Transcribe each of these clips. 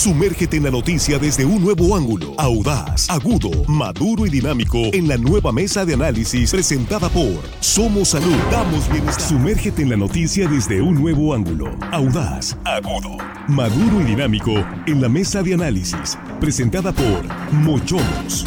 Sumérgete en la noticia desde un nuevo ángulo, audaz, agudo, maduro y dinámico en la nueva mesa de análisis presentada por Somos Salud, damos bienestar. Sumérgete en la noticia desde un nuevo ángulo, audaz, agudo, maduro y dinámico en la mesa de análisis presentada por Mochomos.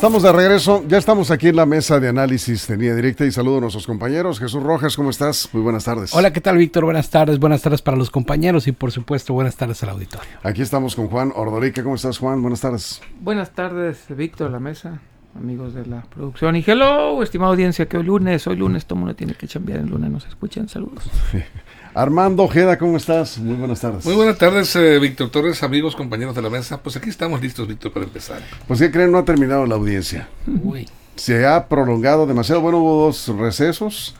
Estamos de regreso, ya estamos aquí en la mesa de análisis de línea directa y saludo a nuestros compañeros. Jesús Rojas, ¿cómo estás? Muy buenas tardes. Hola, ¿qué tal Víctor? Buenas tardes, buenas tardes para los compañeros y por supuesto buenas tardes al auditorio. Aquí estamos con Juan Ordorica, ¿cómo estás Juan? Buenas tardes. Buenas tardes Víctor, la mesa, amigos de la producción y hello, estimada audiencia, que hoy lunes, hoy lunes todo el mundo tiene que chambear, el lunes nos escuchan, saludos. Armando Ojeda, ¿cómo estás? Muy buenas tardes. Muy buenas tardes, eh, Víctor Torres, amigos, compañeros de la mesa. Pues aquí estamos listos, Víctor, para empezar. Pues, ¿qué creen? No ha terminado la audiencia. Uy. Se ha prolongado demasiado. Bueno, hubo dos recesos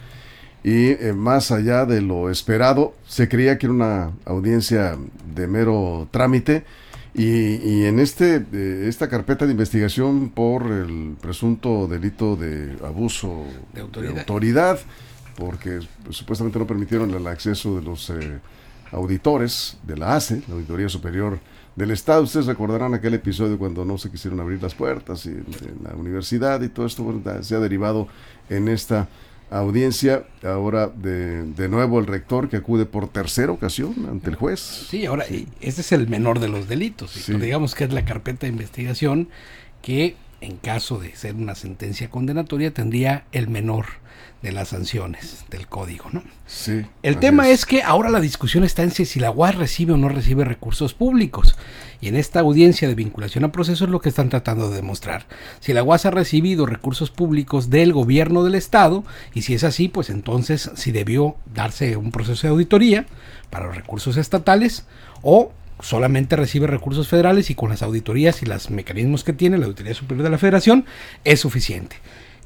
y eh, más allá de lo esperado, se creía que era una audiencia de mero trámite. Y, y en este eh, esta carpeta de investigación por el presunto delito de abuso De autoridad. autoridad, porque pues, supuestamente no permitieron el acceso de los eh, auditores de la ACE, la Auditoría Superior del Estado. Ustedes recordarán aquel episodio cuando no se quisieron abrir las puertas y, en la universidad y todo esto bueno, se ha derivado en esta audiencia. Ahora de, de nuevo el rector que acude por tercera ocasión ante el juez. Sí, ahora, y este es el menor de los delitos. Sí. Digamos que es la carpeta de investigación que, en caso de ser una sentencia condenatoria, tendría el menor de las sanciones del código, ¿no? Sí. El tema es. que ahora la discusión está en si, la UAS recibe o no recibe recursos públicos. Y en esta audiencia de vinculación a procesos es lo que están tratando de demostrar. Si la UAS ha recibido recursos públicos del gobierno del Estado, y si es así, pues entonces si debió darse un proceso de auditoría para los recursos estatales o solamente recibe recursos federales y con las auditorías y los mecanismos que tiene la Auditoría Superior de la Federación es suficiente.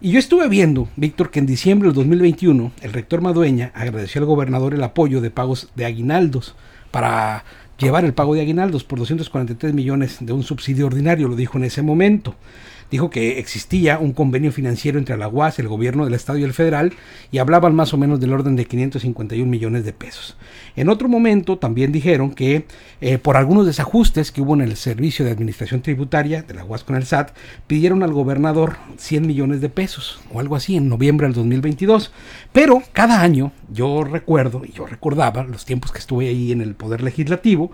Y yo estuve viendo, Víctor, que en diciembre del 2021 el rector Madueña agradeció al gobernador el apoyo de pagos de aguinaldos para llevar el pago de aguinaldos por 243 millones de un subsidio ordinario, lo dijo en ese momento. Dijo que existía un convenio financiero entre la UAS, el gobierno del estado y el federal, y hablaban más o menos del orden de 551 millones de pesos. En otro momento también dijeron que eh, por algunos desajustes que hubo en el servicio de administración tributaria de la UAS con el SAT, pidieron al gobernador 100 millones de pesos o algo así en noviembre del 2022. Pero cada año yo recuerdo, y yo recordaba los tiempos que estuve ahí en el Poder Legislativo,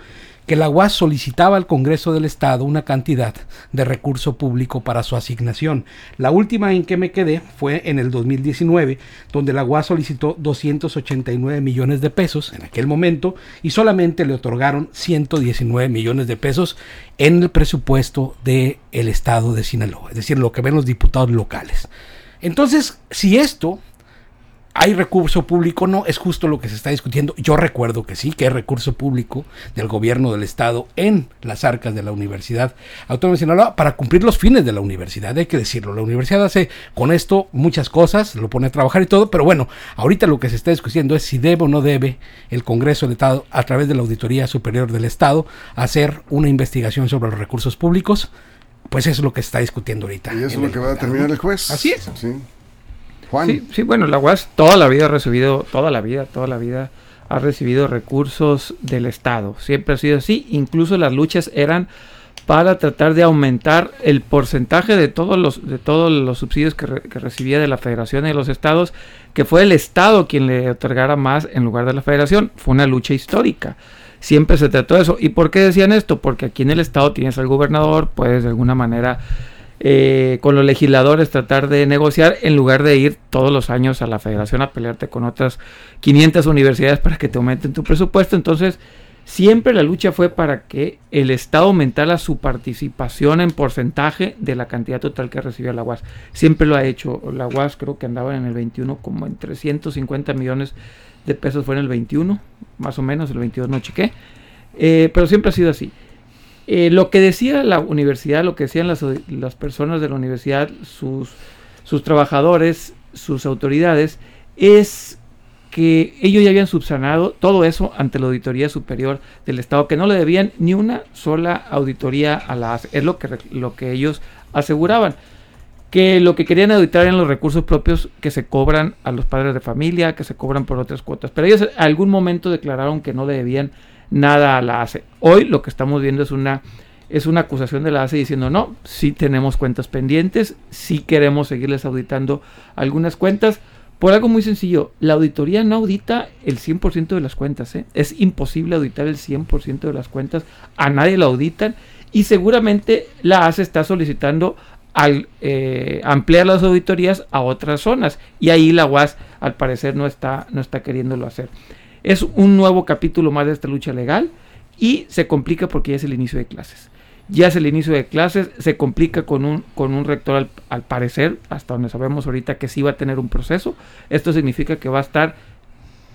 que la UAS solicitaba al Congreso del Estado una cantidad de recurso público para su asignación. La última en que me quedé fue en el 2019, donde la UAS solicitó 289 millones de pesos en aquel momento y solamente le otorgaron 119 millones de pesos en el presupuesto del el Estado de Sinaloa, es decir, lo que ven los diputados locales. Entonces, si esto hay recurso público, no, es justo lo que se está discutiendo. Yo recuerdo que sí, que hay recurso público del gobierno del Estado en las arcas de la Universidad Autónoma de Sinaloa para cumplir los fines de la universidad, hay que decirlo. La universidad hace con esto muchas cosas, lo pone a trabajar y todo, pero bueno, ahorita lo que se está discutiendo es si debe o no debe el Congreso del Estado, a través de la Auditoría Superior del Estado, hacer una investigación sobre los recursos públicos. Pues eso es lo que se está discutiendo ahorita. Y eso es lo el que va a ¿no? el juez. Así es. Sí. Sí, bueno, la UAS toda la vida ha recibido, toda la vida, toda la vida ha recibido recursos del Estado. Siempre ha sido así. Incluso las luchas eran para tratar de aumentar el porcentaje de todos los, de todos los subsidios que, re- que recibía de la Federación y de los estados, que fue el Estado quien le otorgara más en lugar de la Federación. Fue una lucha histórica. Siempre se trató de eso. ¿Y por qué decían esto? Porque aquí en el Estado tienes al gobernador, puedes de alguna manera eh, con los legisladores tratar de negociar en lugar de ir todos los años a la federación a pelearte con otras 500 universidades para que te aumenten tu presupuesto. Entonces, siempre la lucha fue para que el Estado aumentara su participación en porcentaje de la cantidad total que recibía la UAS. Siempre lo ha hecho. La UAS creo que andaba en el 21 como en 350 millones de pesos fue en el 21, más o menos, el 22 no chequé. Eh, pero siempre ha sido así. Eh, lo que decía la universidad, lo que decían las, las personas de la universidad, sus, sus trabajadores, sus autoridades, es que ellos ya habían subsanado todo eso ante la Auditoría Superior del Estado, que no le debían ni una sola auditoría a la ACE. Es lo que, lo que ellos aseguraban. Que lo que querían auditar eran los recursos propios que se cobran a los padres de familia, que se cobran por otras cuotas. Pero ellos en algún momento declararon que no le debían nada la ACE. Hoy lo que estamos viendo es una, es una acusación de la ACE diciendo, no, sí tenemos cuentas pendientes, sí queremos seguirles auditando algunas cuentas por algo muy sencillo, la auditoría no audita el 100% de las cuentas. ¿eh? Es imposible auditar el 100% de las cuentas. A nadie la auditan. Y seguramente la ACE está solicitando al, eh, ampliar las auditorías a otras zonas. Y ahí la UAS al parecer no está, no está queriéndolo hacer. Es un nuevo capítulo más de esta lucha legal y se complica porque ya es el inicio de clases ya es el inicio de clases, se complica con un, con un rector al, parecer, hasta donde sabemos ahorita que sí va a tener un proceso. Esto significa que va a estar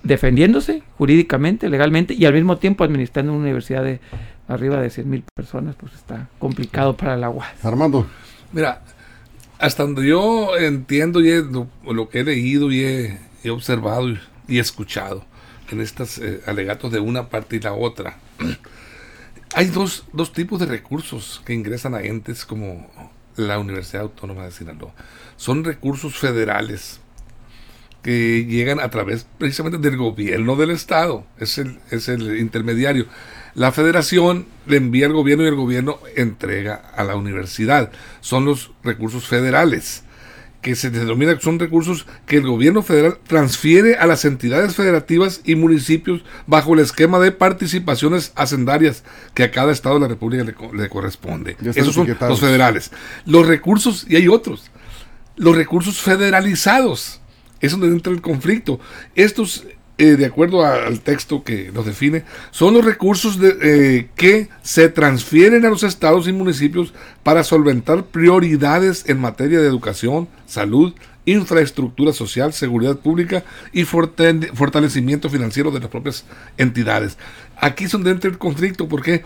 defendiéndose jurídicamente, legalmente y al mismo tiempo administrando una universidad de arriba de 100 mil personas, pues está complicado para la UAS. Armando. Mira, hasta donde yo entiendo y lo, que he leído y he, observado y, escuchado en estos eh, alegatos de una parte y la otra, hay dos, dos tipos de recursos que ingresan a entes como la Universidad Autónoma de Sinaloa. Son recursos federales que llegan a través precisamente del gobierno del Estado. Es es el intermediario. La federación le envía al gobierno y el gobierno entrega a la universidad. Son los recursos federales que se denomina que son recursos que el gobierno federal transfiere a las entidades federativas y municipios bajo el esquema de participaciones hacendarias que a cada estado de la República le, corresponde. Esos son los federales. Los recursos, y hay otros, los recursos federalizados. Es donde entra el conflicto. Estos eh, de acuerdo al texto que los define, son los recursos de, eh, que se transfieren a los estados y municipios para solventar prioridades en materia de educación, salud, infraestructura social, seguridad pública y fortalecimiento financiero de las propias entidades. Aquí es donde entra el conflicto, ¿por qué?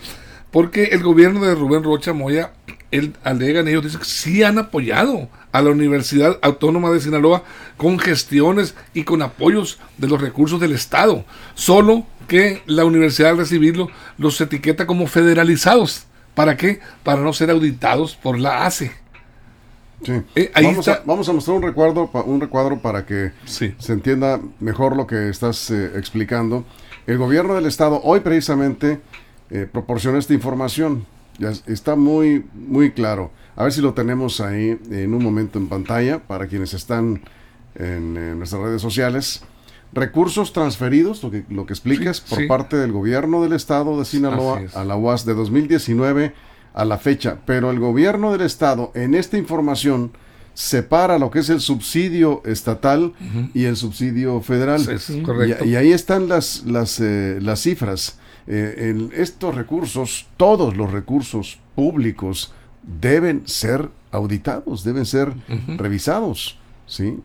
Porque el gobierno de Rubén Rocha Moya, él alegan, ellos dicen que sí han apoyado a la Universidad Autónoma de Sinaloa con gestiones y con apoyos de los recursos del Estado. Solo que la universidad al recibirlo los etiqueta como federalizados. ¿Para qué? Para no ser auditados por la ACE. Sí. Eh, vamos, a, mostrar un recuadro, un recuadro para que se entienda mejor lo que estás eh, explicando. El gobierno del estado hoy precisamente eh, proporciona esta información. Ya está muy, muy claro. A ver si lo tenemos ahí en un momento en pantalla para quienes están en, nuestras redes sociales. Recursos transferidos, lo que, lo que explicas, por parte del gobierno del estado de Sinaloa a la UAS de 2019 a la fecha. Pero el gobierno del estado en esta información separa lo que es el subsidio estatal y el subsidio federal. y, ahí están las, las, eh, las cifras. Eh, en estos recursos, todos los recursos públicos deben ser auditados, deben ser revisados, ¿sí?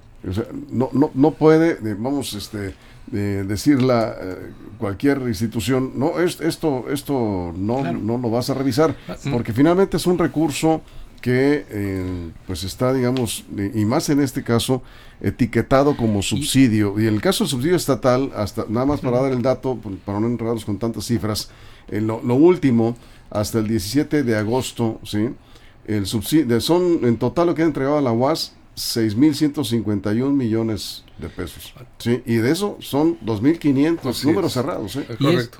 no, no, no puede, eh, vamos, este, decirla eh, cualquier institución, no, es, esto, esto no, no lo vas a revisar, ah, mm. porque finalmente es un recurso que eh, pues está, digamos, y más en este caso, etiquetado como subsidio. Y, en el caso del subsidio estatal, hasta nada más para dar el dato, para no enredarnos con tantas cifras, lo, lo último, hasta el 17 de agosto, ¿sí? El subsidio, son en total lo que ha entregado a la UAS 6.151 millones de pesos. ¿sí? Y de eso son 2.500 números cerrados. ¿eh?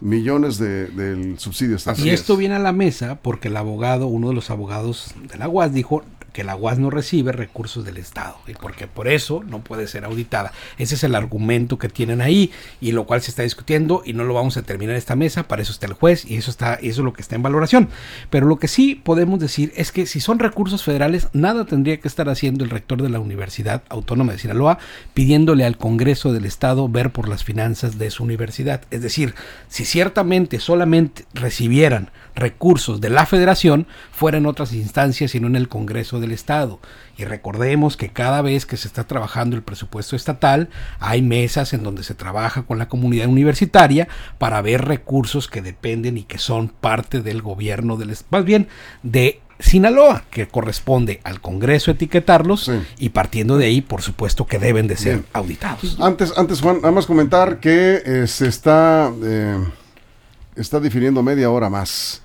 Millones de, del subsidio estatal. Y esto viene a la mesa porque el abogado, uno de los abogados de la UAS, dijo que la UAS no recibe recursos del Estado y porque por eso no puede ser auditada. Ese es el argumento que tienen ahí y lo cual se está discutiendo y no lo vamos a terminar esta mesa, para eso está el juez y eso está eso es lo que está en valoración. Pero lo que sí podemos decir es que si son recursos federales, nada tendría que estar haciendo el rector de la Universidad Autónoma de Sinaloa pidiéndole al Congreso del Estado ver por las finanzas de su universidad. Es decir, si ciertamente solamente recibieran recursos de la federación fuera en otras instancias y no en el Congreso del Estado. Y recordemos que cada vez que se está trabajando el presupuesto estatal, hay mesas en donde se trabaja con la comunidad universitaria para ver recursos que dependen y que son parte del gobierno del más bien de Sinaloa, que corresponde al Congreso etiquetarlos y partiendo de ahí, por supuesto, que deben de ser auditados. Antes, antes Juan, nada más comentar que eh, se está, eh, está difiriendo media hora más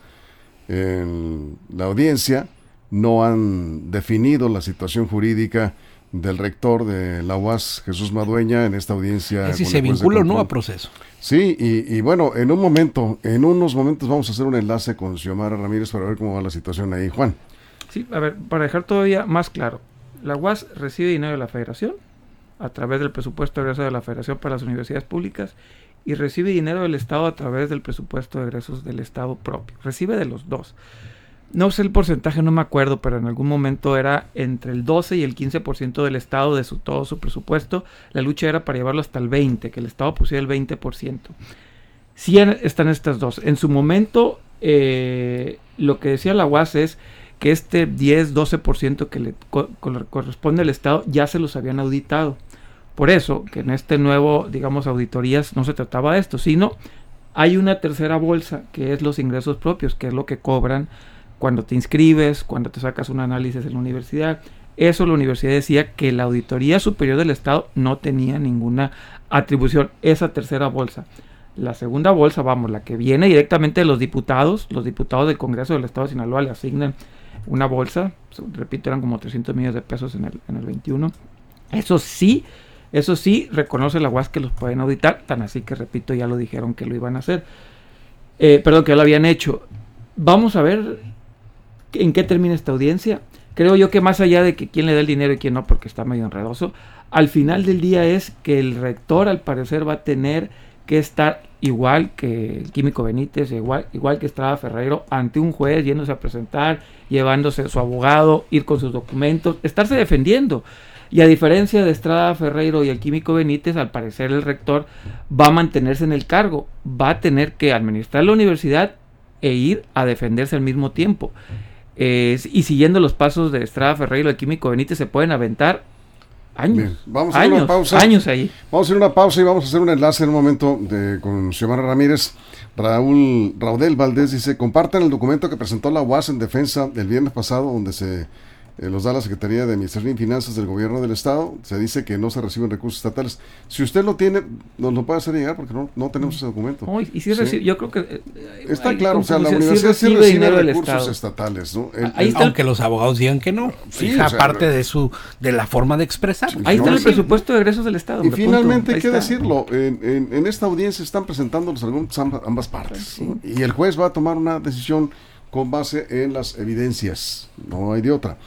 en la audiencia. No han definido la situación jurídica del rector de la UAS, Jesús Madueña, en esta audiencia. Es si se vincula o no a proceso. Sí, y, bueno, en un momento, en unos momentos vamos a hacer un enlace con Xiomara Ramírez para ver cómo va la situación ahí. Juan. Sí, a ver, para dejar todavía más claro, la UAS recibe dinero de la federación a través del presupuesto de egresos de la federación para las universidades públicas y recibe dinero del Estado a través del presupuesto de egresos del Estado propio. Recibe de los dos no sé el porcentaje, no me acuerdo, pero en algún momento era entre el 12 y el 15% del Estado de su, todo su presupuesto. La lucha era para llevarlo hasta el 20%, que el Estado pusiera el 20%. Sí están estas dos. En su momento, eh, lo que decía la UAS es que este 10-12% que le corresponde al Estado ya se los habían auditado. Por eso, que en este nuevo, digamos, auditorías no se trataba de esto, sino hay una tercera bolsa, que es los ingresos propios, que es lo que cobran cuando te inscribes, cuando te sacas un análisis en la universidad. Eso la universidad decía que la Auditoría Superior del Estado no tenía ninguna atribución, esa tercera bolsa. La segunda bolsa, vamos, la que viene directamente de los diputados, los diputados del Congreso del Estado de Sinaloa le asignan una bolsa, repito, eran como 300 millones de pesos en el, en el 21. Eso sí, eso sí, reconoce la UAS que los pueden auditar, tan así que, repito, ya lo dijeron que lo iban a hacer. Eh, perdón, que lo habían hecho. Vamos a ver en qué termina esta audiencia. Creo yo que más allá de que quién le da el dinero y quién no, porque está medio enredoso, al final del día es que el rector al parecer va a tener que estar igual que el químico Benítez, igual, igual que Estrada Ferreiro, ante un juez, yéndose a presentar, llevándose su abogado, ir con sus documentos, estarse defendiendo. Y a diferencia de Estrada Ferreiro y el químico Benítez, al parecer el rector va a mantenerse en el cargo, va a tener que administrar la universidad e ir a defenderse al mismo tiempo y siguiendo los pasos de Estrada Ferreiro, el químico Benítez, se pueden aventar años. vamos a hacer una pausa. Años ahí. Vamos a hacer una pausa y vamos a hacer un enlace en un momento de, con Xiomara Ramírez. Raúl Raudel Valdés dice, compartan el documento que presentó la UAS en defensa el viernes pasado, donde se eh, los da la Secretaría de Administración y Finanzas del Gobierno del Estado. Se dice que no se reciben recursos estatales. Si usted lo tiene, nos lo puede hacer llegar porque no, no tenemos ese documento. y si recibe, yo creo que... Eh, está claro, o sea, la universidad sí recibe, recursos estatales. ¿no? Aunque los abogados digan que no. Sí, parte de su de la forma de expresar. Ahí está el presupuesto de egresos del Estado. Y finalmente, hay que decirlo, en, en, esta audiencia están presentando los argumentos ambas partes. Y el juez va a tomar una decisión con base en las evidencias. No hay de otra.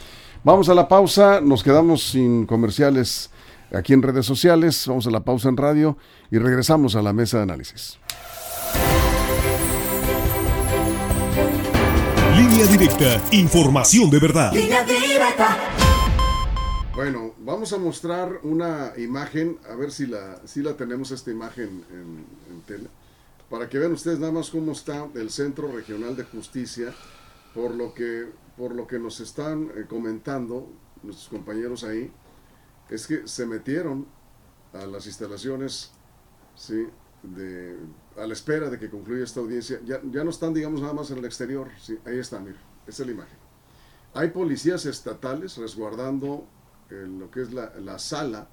Vamos a la pausa, nos quedamos sin comerciales aquí en redes sociales, vamos a la pausa en radio y regresamos a la mesa de análisis. Línea directa, información de verdad. Bueno, vamos a mostrar una imagen, a ver si la, si la tenemos esta imagen en, en tele, para que vean ustedes nada más cómo está el Centro Regional de Justicia, por lo que por lo que nos están eh, comentando nuestros compañeros ahí, es que se metieron a las instalaciones, ¿sí? De, a la espera de que concluya esta audiencia. Ya, ya no están, digamos, nada más en el exterior. Ahí está, mira, esa es la imagen. Hay policías estatales resguardando eh, lo que es la, la sala.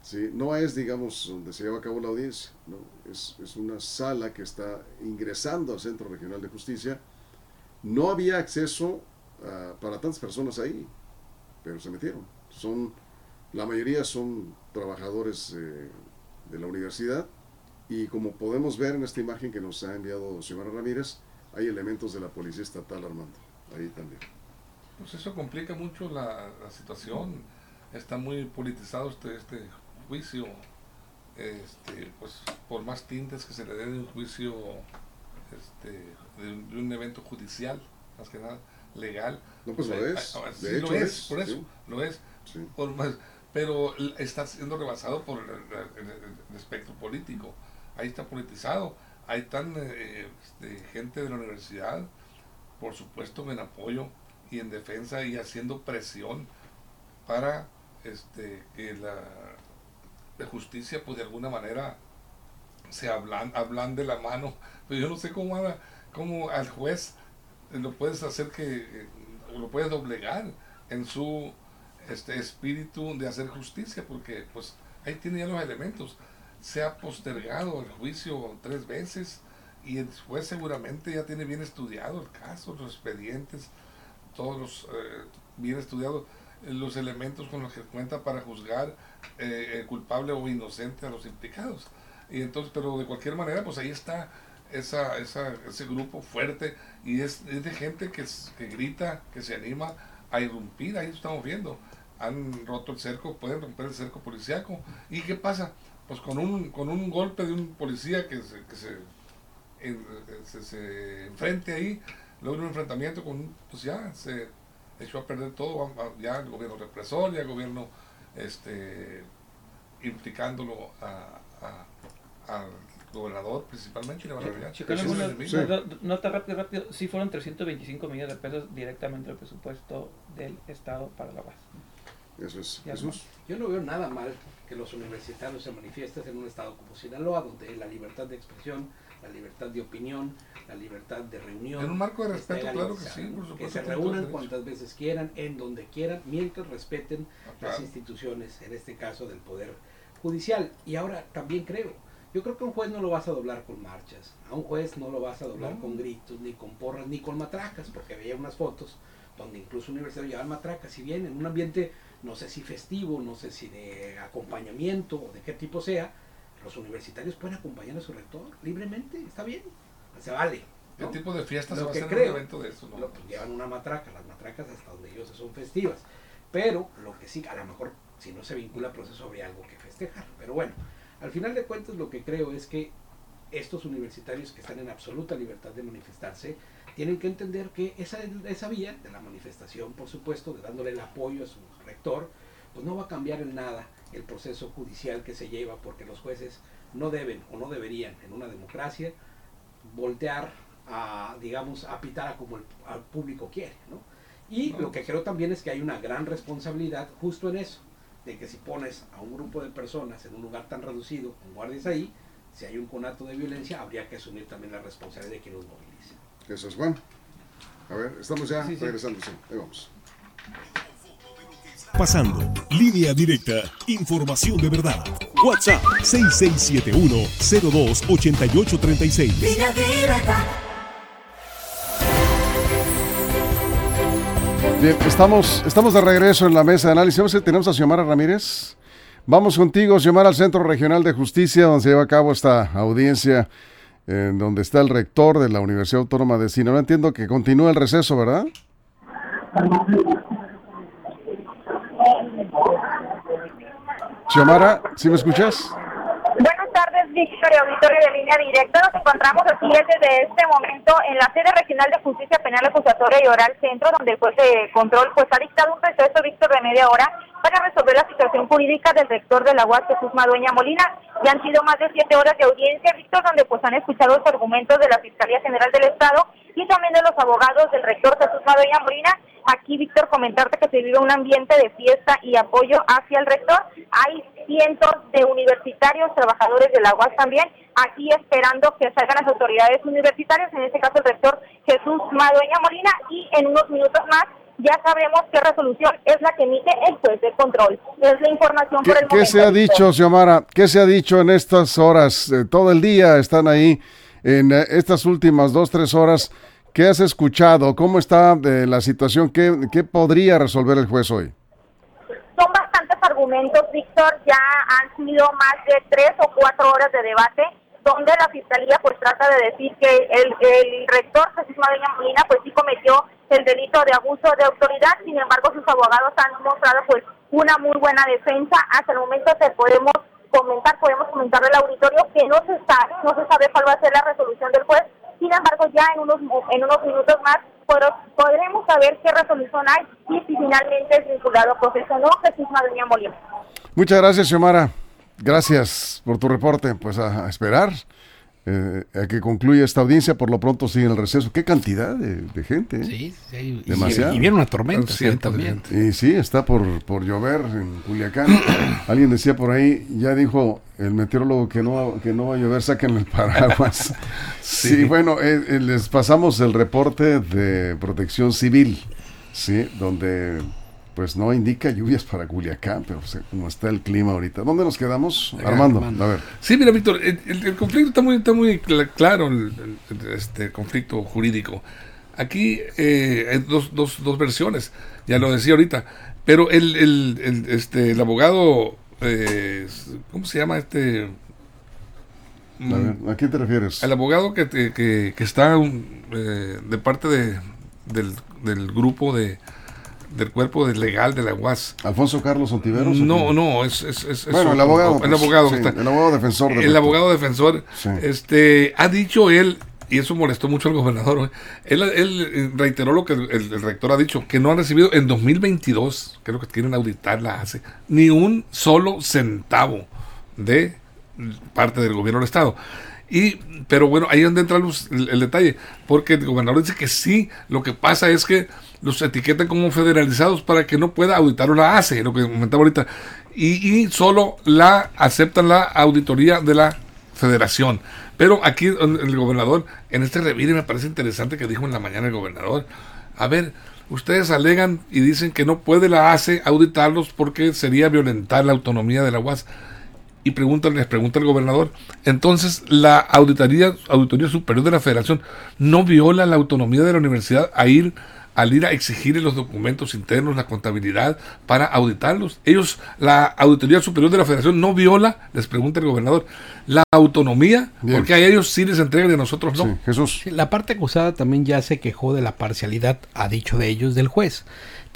¿sí? No es, digamos, donde se lleva a cabo la audiencia. ¿no? Es, es una sala que está ingresando al Centro Regional de Justicia no había acceso ah, para tantas personas ahí, pero se metieron. Son, la mayoría son trabajadores eh, de la universidad y como podemos ver en esta imagen que nos ha enviado Xiomara Ramírez, hay elementos de la Policía Estatal armando ahí también. Pues eso complica mucho la, situación. Está muy politizado este, este juicio. Este, pues por más tintes que se le dé de un juicio este, de, un evento judicial, más que nada legal. No, pues lo es. lo es, por eso, lo es. pero está siendo rebasado por el, espectro político. Ahí está politizado. hay tan eh, este, gente de la universidad, por supuesto, en apoyo y en defensa y haciendo presión para este, que la, justicia, pues de alguna manera, se hablan, hablan de la mano. Pero yo no sé cómo, cómo al juez lo puedes hacer que, eh, lo puedes doblegar en su este espíritu de hacer justicia, porque pues ahí tiene ya los elementos. Se ha postergado el juicio tres veces y el juez seguramente ya tiene bien estudiado el caso, los expedientes, todos los eh, bien estudiados, los elementos con los que cuenta para juzgar eh, culpable o inocente a los implicados. Y entonces, pero de cualquier manera, pues ahí está esa, esa, ese grupo fuerte y es, es de gente que, que grita, que se anima a irrumpir, ahí estamos viendo han roto el cerco, pueden romper el cerco policiaco. ¿Y qué pasa? Pues con un, con un golpe de un policía que se, que se, se, enfrente ahí, luego un enfrentamiento con pues ya se echó a perder todo, ya el gobierno represor, ya el gobierno este, implicándolo al gobernador principalmente le van a Nota rápido, rápido, sí fueron 325 millones de pesos directamente al presupuesto del Estado para la base. Eso es Jesús. Yo no veo nada mal que los universitarios se manifiesten en un estado como Sinaloa, donde la libertad de expresión, la libertad de opinión, la libertad de reunión. En un marco de respeto, claro que sí, Que se reúnan cuantas veces quieran, en donde quieran, mientras respeten ah, las instituciones, en este caso del Poder Judicial. Y ahora también creo, yo creo que a un juez no lo vas a doblar con marchas, a un juez no lo vas a doblar con gritos, ni con porras, ni con matracas, porque veía unas fotos donde incluso universitarios llevan matracas, si bien en un ambiente no sé si festivo, no sé si de acompañamiento o de qué tipo sea, los universitarios pueden acompañar a su rector libremente, está bien, se vale. ¿Qué tipo de fiestas lo que un evento de eso? ¿no? llevan una matraca, las matracas hasta donde ellos son festivas, pero lo que sí, a lo mejor si no se vincula al proceso habría algo que festejar, pero bueno, al final de cuentas lo que creo es que estos universitarios que están en absoluta libertad de manifestarse, tienen que entender que esa, esa vía de la manifestación, por supuesto, de dándole el apoyo a su rector, pues no va a cambiar en nada el proceso judicial que se lleva, porque los jueces no deben o no deberían en una democracia voltear a, digamos, a pitar a como el público quiere, ¿no? Y lo que creo también es que hay una gran responsabilidad justo en eso, de que si pones a un grupo de personas en un lugar tan reducido, con guardias ahí, si hay un conato de violencia, habría que asumir también la responsabilidad de quien los movilice. Eso es bueno. A ver, estamos ya regresando. Ahí vamos. Pasando. Línea directa. Información de verdad. WhatsApp 6671-028836. Línea directa. Estamos, estamos de regreso en la mesa de análisis. Tenemos a Xiomara Ramírez. Vamos contigo, Xiomara, al Centro Regional de Justicia, donde se lleva a cabo esta audiencia en donde está el rector de la Universidad Autónoma de Sinaloa. Entiendo que continúa el receso, ¿verdad? Xiomara, ¿sí me escuchas? Víctor y auditorio de línea directa. Nos encontramos así desde este momento en la sede regional de justicia penal acusatoria y oral centro, donde el juez de control pues ha dictado un receso, Víctor, de media hora para resolver la situación jurídica del rector de la UAS, Jesús Madueña Molina. Ya han sido más de siete horas de audiencia, Víctor, donde pues han escuchado los argumentos de la Fiscalía General del Estado y también de los abogados del rector Jesús Madueña Molina. Aquí, Víctor, comentarte que se vive un ambiente de fiesta y apoyo hacia el rector. Hay cientos de universitarios, trabajadores de la UAS también, aquí esperando que salgan las autoridades universitarias, en este caso el rector Jesús Madueña Molina, y en unos minutos más ya sabemos qué resolución es la que emite el juez de control. Es la información por el momento. ¿Qué se ha dicho, Xiomara? ¿Qué se ha dicho en estas horas? Eh, todo el día están ahí, en eh, estas últimas dos, tres horas. ¿Qué has escuchado? ¿Cómo está eh, la situación? ¿Qué, ¿Qué podría resolver el juez hoy? Son bastantes argumentos, Víctor. Ya han sido más de tres o cuatro horas de debate donde la fiscalía pues trata de decir que el, el rector Jesús Madeña Molina pues sí cometió el delito de abuso de autoridad, sin embargo sus abogados han mostrado pues una muy buena defensa, hasta el momento te podemos comentar, podemos comentar al auditorio que no se sabe, no se sabe cuál va a ser la resolución del juez, sin embargo ya en unos en unos minutos más podremos saber qué resolución hay y si finalmente es vinculado a proceso no Jesús Madeña Molina. Muchas gracias, Xiomara. Gracias por tu reporte. Pues a esperar eh, a que concluya esta audiencia. Por lo pronto sigue el receso. ¡Qué cantidad de, de gente! ¿eh? Sí, sí, y- Demasiado. Y, viene una tormenta Sí, sí, también. Y sí, está por, por llover en Culiacán. Alguien decía por ahí, ya dijo el meteorólogo que no, que no va a llover, saquen el paraguas. sí. bueno, eh, eh, les pasamos el reporte de protección civil, sí, donde pues no indica lluvias para Culiacán, pero sea, como está el clima ahorita. ¿Dónde nos quedamos? Armando, Armando. a ver. Sí, mira, Víctor, el, conflicto está muy, está muy cla- claro, el, el- este conflicto jurídico. Aquí eh, hay dos, dos, dos versiones, ya lo decía ahorita, pero el, el, este, el abogado, eh, ¿cómo se llama este? A, ver, ¿a quién te refieres? El abogado que, que, que está eh, de parte de, del, del grupo de del cuerpo legal de la UAS. ¿Alfonso Carlos Ontiveros? No, no, es, es, es- es Bueno, el abogado. el pues, abogado que sí, está- el abogado defensor. el abogado defensor Sí. este ha dicho él y eso molestó mucho al gobernador güey. él, él, eh, reiteró lo que el, rector ha dicho que no han recibido en 2022 que es lo que quieren auditar la hace ni un solo centavo de parte del gobierno del estado y pero bueno ahí es donde entra el detalle porque el gobernador dice que sí lo que pasa es que los etiquetan como federalizados para que no pueda auditar la ACE lo que comentaba ahorita y, solo la aceptan la auditoría de la federación. Pero aquí el el gobernador, en este revire me parece interesante que dijo en la mañana el gobernador, a ver, ustedes alegan y dicen que no puede la ACE auditarlos porque sería violentar la autonomía de la UAS. Y preguntan, les pregunta el gobernador, entonces la auditoría, auditoría superior de la federación no viola la autonomía de la universidad a ir al ir a exigirle los documentos internos, la contabilidad, para auditarlos. Ellos, la Auditoría Superior de la Federación no viola, les pregunta el gobernador, la autonomía, Bien. porque a ellos sí les entregan y a nosotros no. Sí, Jesús. La parte acusada también ya se quejó de la parcialidad, ha dicho de ellos, del juez.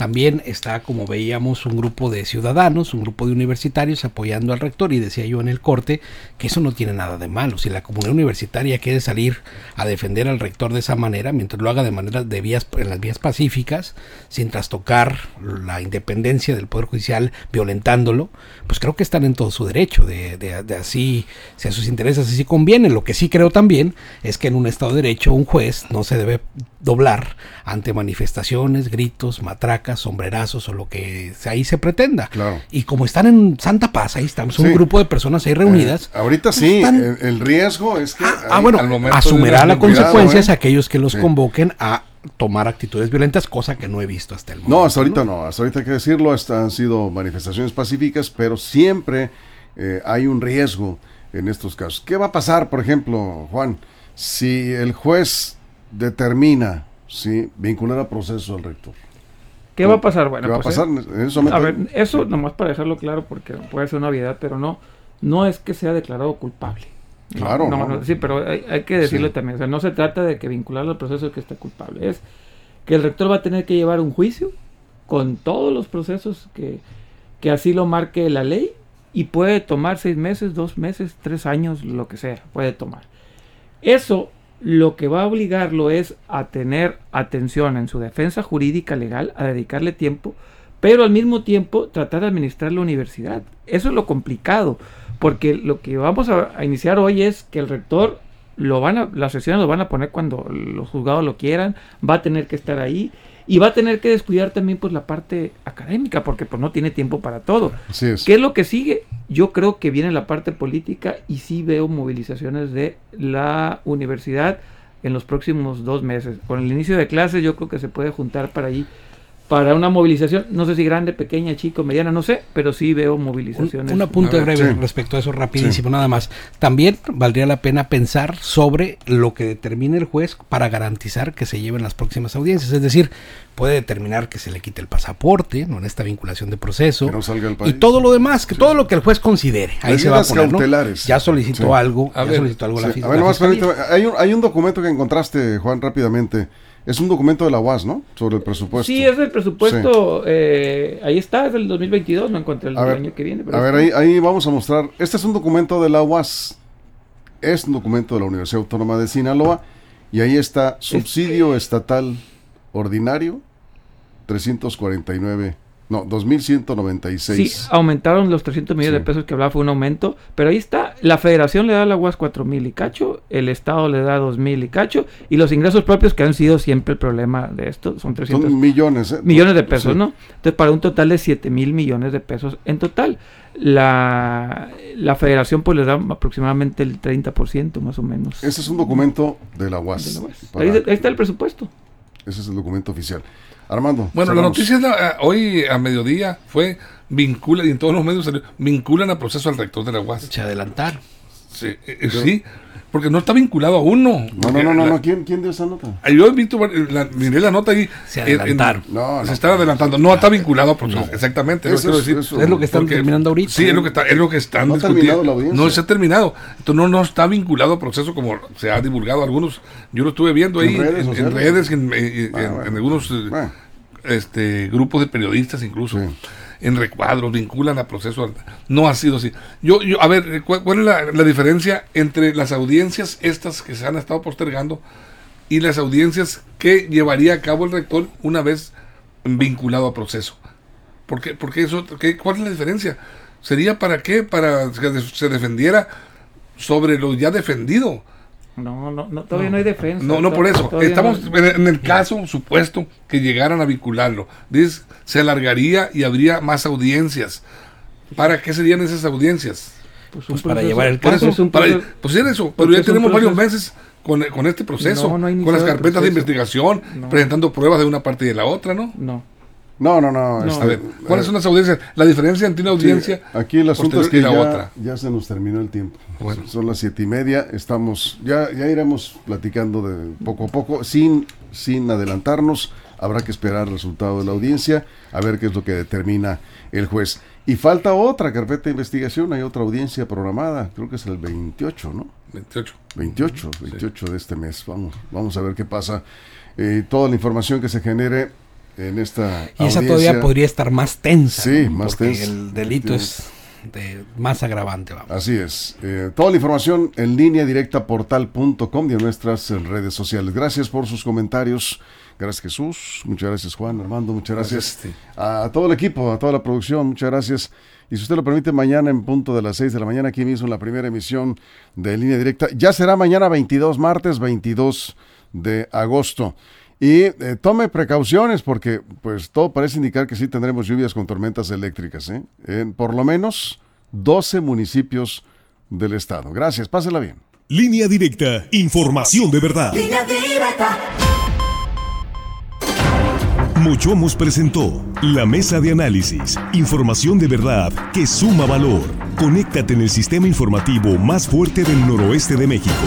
También está, como veíamos, un grupo de ciudadanos, un grupo de universitarios apoyando al rector y decía yo en el corte que eso no tiene nada de malo. Si la comunidad universitaria quiere salir a defender al rector de esa manera, mientras lo haga de manera de vías en las vías pacíficas, sin trastocar la independencia del poder judicial, violentándolo, pues creo que están en todo su derecho de, de- de así, si a sus intereses así conviene. Lo que sí creo también es que en un Estado de Derecho un juez no se debe doblar ante manifestaciones, gritos, matracas, sombrerazos o lo que ahí se pretenda. Claro. Y como están en Santa Paz, ahí estamos, un Sí. grupo de personas ahí reunidas. Eh, ahorita pues sí, están- el, el riesgo es que... Ah, ahí- bueno, al asumirá las consecuencias ¿eh? aquellos que los Sí. convoquen a tomar actitudes violentas, cosa que no he visto hasta el momento. No, hasta ahorita no, hasta ahorita hay que decirlo, hasta han sido manifestaciones pacíficas, pero siempre eh, hay un riesgo en estos casos. ¿Qué va a pasar, por ejemplo, Juan, si el juez determina ¿sí? vincular a proceso al rector? ¿Qué va a pasar? Bueno, ¿Qué va a pues, pasar? eh, En ese momento- A ver, eso nomás para dejarlo claro, porque puede ser una obviedad, pero no, no es que sea declarado culpable. Claro, no, no. no, sí, pero hay, hay que decirlo Sí. también. O sea, no se trata de que vincularlo al proceso de que está culpable. Es que el rector va a tener que llevar un juicio con todos los procesos que, que así lo marque la ley y puede tomar seis meses, dos meses, tres años, lo que sea, puede tomar. Eso lo que va a obligarlo es a tener atención en su defensa jurídica legal, a dedicarle tiempo, pero al mismo tiempo tratar de administrar la universidad. Eso es lo complicado, porque lo que vamos a, iniciar hoy es que el rector lo van a, las sesiones lo van a poner cuando los juzgados lo quieran, va a tener que estar ahí y va a tener que descuidar también pues la parte académica, porque pues no tiene tiempo para todo. Así es. ¿Qué es lo que sigue? Yo creo que viene la parte política y sí veo movilizaciones de la universidad en los próximos dos meses. Con el inicio de clases yo creo que se puede juntar para ahí, para una movilización, no sé si grande, pequeña, chico, mediana, no sé, pero sí veo Un, movilizaciones. un apunte A ver, breve sí. respecto a eso, rapidísimo, nada más. También valdría la pena pensar sobre lo que determine el juez para garantizar que se lleven las próximas audiencias. Es decir, puede determinar que se le quite el pasaporte, no en esta vinculación de proceso, Que no salga y todo lo demás, que todo lo que el juez considere. Ahí se va a poner. Ya solicitó Sí. algo, A ya ver, solicitó algo la, A ver, la permítame, hay un, hay un documento que encontraste, Juan, rápidamente. Es un documento de la UAS, ¿no? Sobre el presupuesto. Sí, es del presupuesto, eh, ahí está, es del 2022, no encontré el A ver, año que viene. pero A ver, ahí, ahí vamos a mostrar. Este es un documento de la UAS. Es un documento de la Universidad Autónoma de Sinaloa. Y ahí está subsidio estatal ordinario 349 No, 2.196. Sí, aumentaron los 300 millones Sí. de pesos que hablaba, fue un aumento, pero ahí está, la federación le da a la UAS 4 mil y cacho, el Estado le da 2 mil y cacho, y los ingresos propios que han sido siempre el problema de esto, son 300 Son millones. ¿eh? millones de pesos, Sí. ¿no? Entonces, para un total de 7 mil millones de pesos en total. La, la federación pues le da aproximadamente el 30% más o menos. Ese es un documento de la de UAS. la UAS. para- Ahí, ahí está el presupuesto. Ese es el documento oficial. Armando. Bueno, la noticia es la- hoy a mediodía fue vincula y en todos los medios salió, vinculan a proceso al rector de la UAS. Se adelantaron. Sí, eh, eh, sí, porque no está vinculado a uno. No, no, no, no, no. ¿Quién, ¿Quién dio esa nota? Ah, Yo he visto, la, miré la nota ahí. Se en- en- adelantaron. No, se están adelantando. No está vinculado a proceso. Exactamente. es lo que Eso decir. eso- Es lo que están Porque- terminando ahorita. Sí, es lo que, está, es lo que están No ha discutiendo. terminado la audiencia. No se ha terminado. Entonces no, no está vinculado a proceso como se ha divulgado algunos. Yo lo estuve viendo ahí En redes en, en sociales. redes, en, en- Ah, en- bueno. en algunos eh, Bueno, este, grupos de periodistas incluso. Sí. En recuadros, vinculan a proceso. al- No ha sido así. Yo, yo a ver, eh, ¿cuál, es la, la diferencia entre las audiencias estas que se han estado postergando y las audiencias que llevaría a cabo el rector una vez vinculado a proceso? ¿Por? Porque eso, qué- ¿Cuál es la diferencia? ¿Sería para qué? Para que se defendiera sobre lo ya defendido. No, no, no todavía no, hay defensa. No, no por eso. Todavía Estamos no- en en el caso supuesto que llegaran a vincularlo. Dices, se alargaría y habría más audiencias. ¿Para qué serían esas audiencias? pues, Pues para llevar el caso. eso, para- pues era eso. Pero ya tenemos varios meses con, con este proceso. No, no con las carpetas de investigación, No. presentando pruebas de una parte y de la otra, ¿no? No. No, no, no. No. este, A ver, ¿cuáles eh, son las audiencias? La diferencia entre una sí, audiencia. aquí el asunto es que ya, otra. ya se nos terminó el tiempo. Bueno. Son las siete y media. Estamos, ya, ya iremos platicando de poco a poco, sin, sin adelantarnos. Habrá que esperar el resultado de la audiencia, a ver qué es lo que determina el juez. Y falta otra carpeta de investigación, hay otra audiencia programada, creo que es el 28, ¿no? 28. 28, 28 de este mes. Vamos, vamos a ver qué pasa. Eh, toda la información que se genere en esta Y esa audiencia- todavía podría estar más tensa. Sí, ¿no? más Porque tensa. El delito es de más agravante, vamos. Así es. Eh, toda la información en línea directa portal.com y en nuestras eh, redes sociales. Gracias por sus comentarios. Gracias Jesús, muchas gracias Juan, Armando, muchas gracias, Gracias, a todo el equipo, a toda la producción, muchas gracias. Y si usted lo permite, mañana en punto de las 6 de la mañana, aquí mismo en la primera emisión de línea directa. Ya será mañana 22, martes 22 de agosto. Y eh, tome precauciones porque pues todo parece indicar que sí tendremos lluvias con tormentas eléctricas, ¿eh? en por lo menos 12 municipios del estado. Gracias, pásela bien. Línea directa, información de verdad. Mochomos presentó la mesa de análisis, información de verdad que suma valor. Conéctate en el sistema informativo más fuerte del noroeste de México.